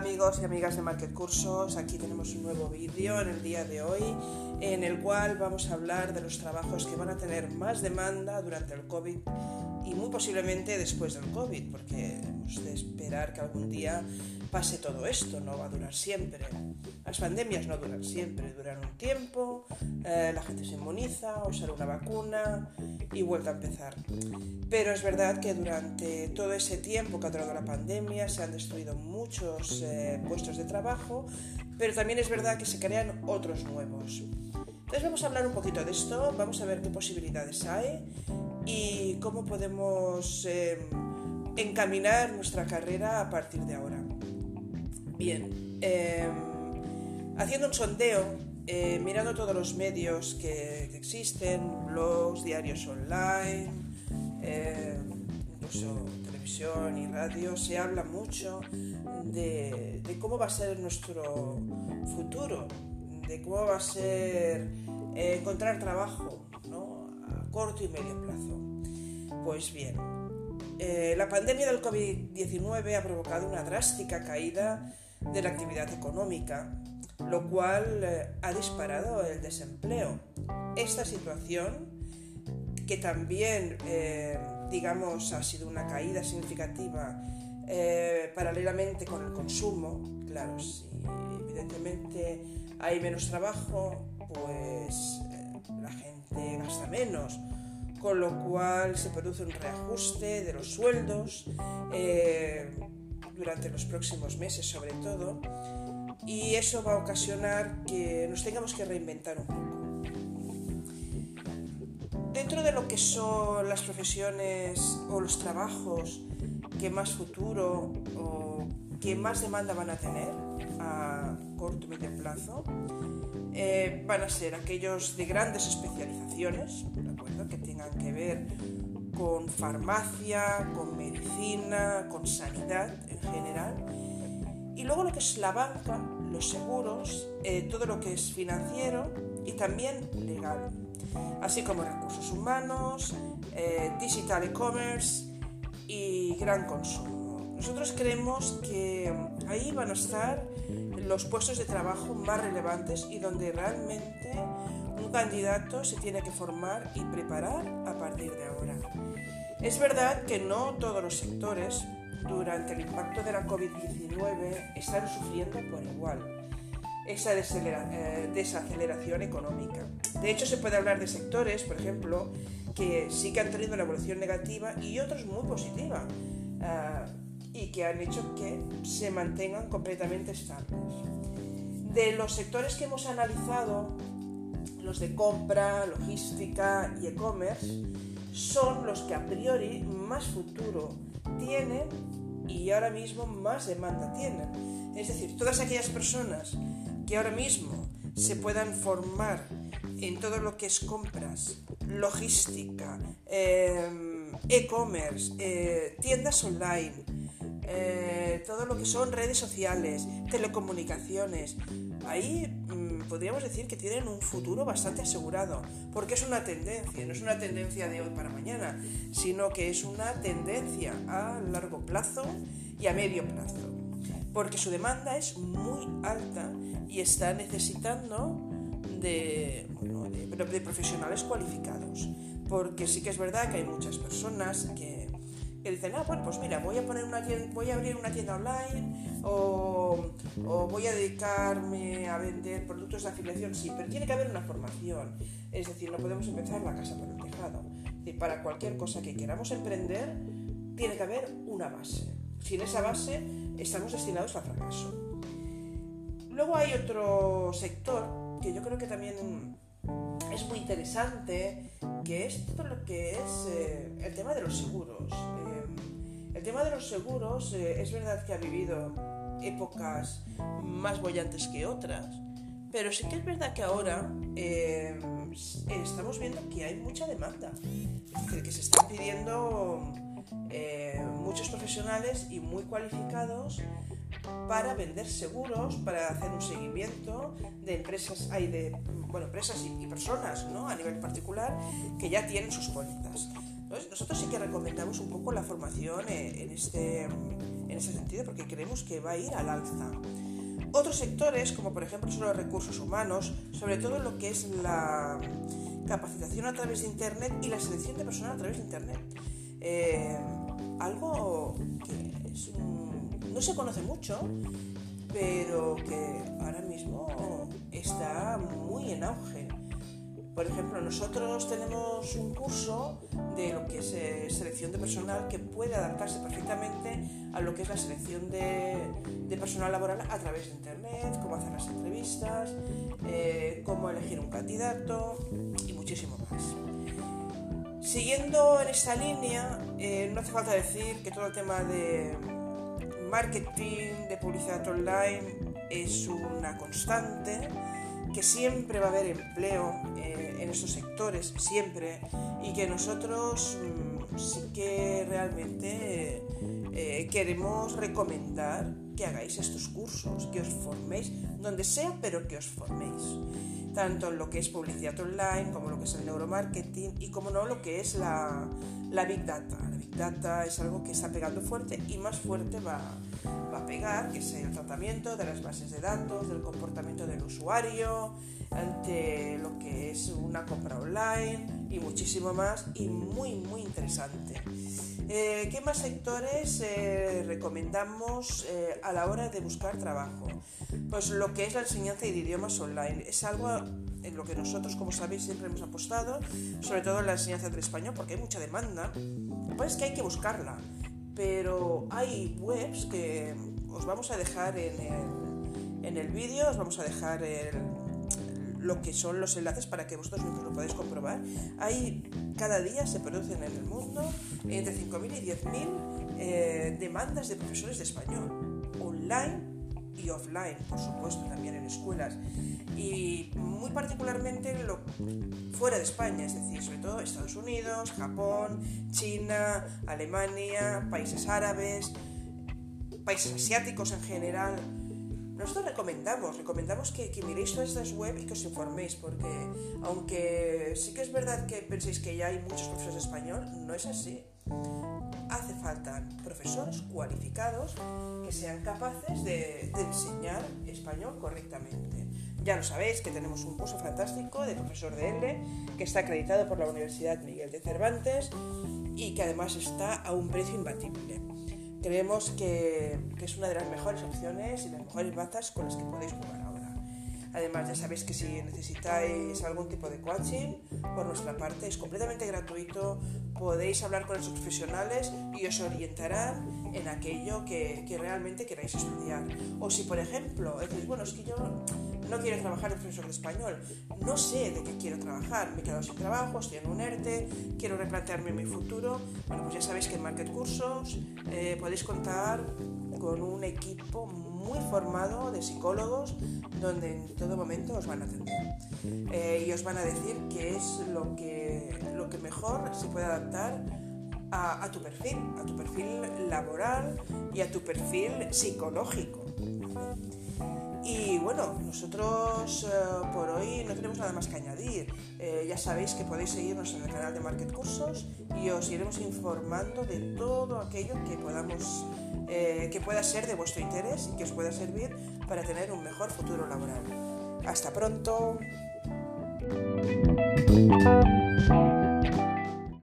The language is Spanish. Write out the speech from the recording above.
amigos y amigas de Market Cursos, aquí tenemos un nuevo vídeo en el día de hoy en el cual vamos a hablar de los trabajos que van a tener más demanda durante el COVID y muy posiblemente después del COVID, porque hemos de esperar que algún día pase todo esto, no va a durar siempre. Las pandemias no duran siempre, duran un tiempo, eh, la gente se inmuniza o sale una vacuna y vuelve a empezar. Pero es verdad que durante todo ese tiempo que ha durado la pandemia se han destruido muchos eh, puestos de trabajo, pero también es verdad que se crean otros nuevos. Entonces vamos a hablar un poquito de esto, vamos a ver qué posibilidades hay y cómo podemos eh, encaminar nuestra carrera a partir de ahora. Bien, em, haciendo un sondeo, eh, mirando todos los medios que, existen, blogs, diarios online, em, incluso televisión y radio, se habla mucho de, cómo va a ser nuestro futuro, de cómo va a ser eh, encontrar trabajo corto y medio plazo. Pues bien, eh, la pandemia del COVID-19 ha provocado una drástica caída de la actividad económica, lo cual eh, ha disparado el desempleo. Esta situación, que también, eh, digamos, ha sido una caída significativa paralelamente con el consumo, claro, si evidentemente hay menos trabajo, pues con lo cual se produce un reajuste de los sueldos eh, durante los próximos meses sobre todo y eso va a ocasionar que nos tengamos que reinventar un poco. Dentro de lo que son las profesiones o los trabajos que más futuro o que más demanda van a tener a corto y medio plazo, eh, van a ser aquellos de grandes especializaciones, que tengan que ver con farmacia, con medicina, con sanidad en general. Y luego lo que es la banca, los seguros, eh, todo lo que es financiero y también legal, así como recursos humanos, eh, digital e-commerce y gran consumo. Nosotros creemos que ahí van a estar los puestos de trabajo más relevantes y donde realmente un candidato se tiene que formar y preparar a partir de ahora. Es verdad que no todos los sectores durante el impacto de la COVID-19 están sufriendo por igual esa eh, desaceleración económica. De hecho, se puede hablar de sectores, por ejemplo, que sí que han tenido una evolución negativa y otros muy positiva eh, y que han hecho que se mantengan completamente estables. De los sectores que hemos analizado, de compra, logística y e-commerce, son los que a priori más futuro tienen y ahora mismo más demanda tienen. Es decir, todas aquellas personas que ahora mismo se puedan formar en todo lo que es compras, logística, em, e-commerce, eh, tiendas online, eh, todo lo que son redes sociales, telecomunicaciones, ahí mm, podríamos decir que tienen un futuro bastante asegurado, porque es una tendencia, no es una tendencia de hoy para mañana, sino que es una tendencia a largo plazo y a medio plazo, porque su demanda es muy alta y está necesitando de, de profesionales cualificados, porque sí que es verdad que hay muchas personas que que dicen, ah, bueno, pues mira, voy a, poner una voy a abrir una tienda online o, voy a dedicarme a vender productos de afiliación, sí, pero tiene que haber una formación. Es decir, no podemos empezar la casa por el tejado. Y para cualquier cosa que queramos emprender, tiene que haber una base. Sin esa base, estamos destinados al fracaso. Luego hay otro sector que yo creo que también es muy interesante, que es todo lo que es eh, el tema de los seguros. Eh, el tema de los seguros eh, es verdad que ha vivido épocas más bollantes que otras, pero sí que es verdad que ahora estamos viendo que hay mucha demanda, que se están pidiendo muchos profesionales y muy cualificados para vender seguros, para hacer un seguimiento de empresas, hay de bueno, empresas y, personas ¿no? a nivel particular que ya tienen sus pólizas. Nosotros sí que recomendamos un poco la formación en este, en ese sentido porque creemos que va a ir al alza. Otros sectores, como por ejemplo son los recursos humanos, sobre todo lo que es la capacitación a través de Internet y la selección de personal a través de Internet. Eh, algo que no se conoce mucho, pero que ahora mismo está muy en auge. Por ejemplo, nosotros tenemos un curso de lo que es eh, selección de personal que puede adaptarse perfectamente a lo que es la selección de, personal laboral a través de Internet, cómo hacer las entrevistas, eh, cómo elegir un candidato y muchísimo más. Siguiendo en esta línea, eh, no hace falta decir que todo el tema de marketing, de publicidad online es una constante que siempre va a haber empleo eh, en esos sectores, siempre, y que nosotros mm, sí que realmente eh, queremos recomendar que hagáis estos cursos, que os forméis, donde sea, pero que os forméis, tanto en lo que es publicidad online, como lo que es el neuromarketing y como no lo que es la, la Big Data. La Big Data es algo que está pegando fuerte y más fuerte va, va a pegar, que es el tratamiento de las bases de datos, del comportamiento del usuario, ante lo que es una compra online y muchísimo más y muy muy interesante. Eh, ¿Qué más sectores eh, recomendamos eh, a la hora de buscar trabajo? Pues lo que es la enseñanza de idiomas online. Es algo en lo que nosotros, como sabéis, siempre hemos apostado, sobre todo en la enseñanza del español, porque hay mucha demanda. Pasa es que hay que buscarla pero hay webs que os vamos a dejar en el, en el vídeo, os vamos a dejar lo que son los enlaces para que vosotros mismos lo podáis comprobar. Hay, cada día se producen en el mundo entre 5.000 y 10.000 eh, demandas de profesores de español, online y offline, por supuesto, también en escuelas. Y muy particularmente lo, fuera de España, es decir, sobre todo Estados Unidos, Japón, China, Alemania, países árabes, países asiáticos en general. Nosotros recomendamos, recomendamos que, que miréis todas estas webs y que os informéis, porque aunque sí que es verdad que penséis que ya hay muchos profesores de español, no es así hace falta profesores cualificados que sean capaces de, enseñar español correctamente. Ya lo sabéis que tenemos un curso fantástico de profesor de L que está acreditado por la Universidad Miguel de Cervantes y que además está a un precio imbatible. Creemos que, que es una de las mejores opciones y las mejores bazas con las que podéis jugar ahora. Además, ya sabéis que si necesitáis algún tipo de coaching, por nuestra parte es completamente gratuito, podéis hablar con esos profesionales y os orientarán en aquello que, realmente queráis estudiar. O si, por ejemplo, decís, bueno, es que yo no quiero trabajar de profesor de español, no sé de qué quiero trabajar, me he quedado sin trabajo, estoy en un ERTE, quiero replantearme mi futuro, bueno, pues ya sabéis que en Market Cursos eh, podéis contar con un equipo muy formado de psicólogos donde en todo momento os van a atender. Eh, y os van a decir qué es lo que, lo que mejor se puede adaptar a, tu perfil, a tu perfil laboral y a tu perfil psicológico. Y bueno, nosotros eh, por hoy no tenemos nada más que añadir. Eh, ya sabéis que podéis seguirnos en el canal de Market Cursos y os iremos informando de todo aquello que podamos eh, que pueda ser de vuestro interés y que os pueda servir para tener un mejor futuro laboral. Hasta pronto.